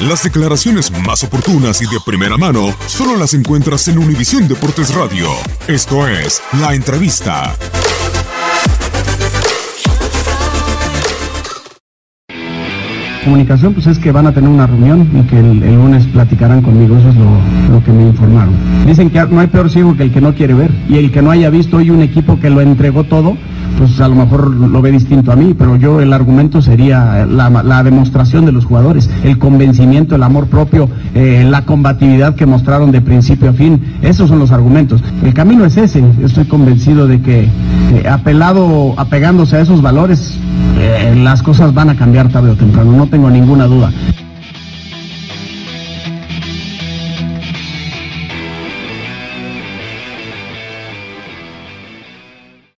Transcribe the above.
Las declaraciones más oportunas y de primera mano solo las encuentras en Univisión Deportes Radio. Esto es La Entrevista. comunicación pues es que van a tener una reunión y que el, lunes platicarán conmigo, eso es lo, que me informaron. Dicen que no hay peor ciego que el que no quiere ver y el que no haya visto hoy un equipo que lo entregó todo, pues a lo mejor lo ve distinto a mí, pero yo el argumento sería la, demostración de los jugadores, el convencimiento, el amor propio, eh, la combatividad que mostraron de principio a fin, esos son los argumentos. El camino es ese, estoy convencido de que eh, apelado, apegándose a esos valores, eh, las cosas van a cambiar tarde o temprano, no tengo ninguna duda.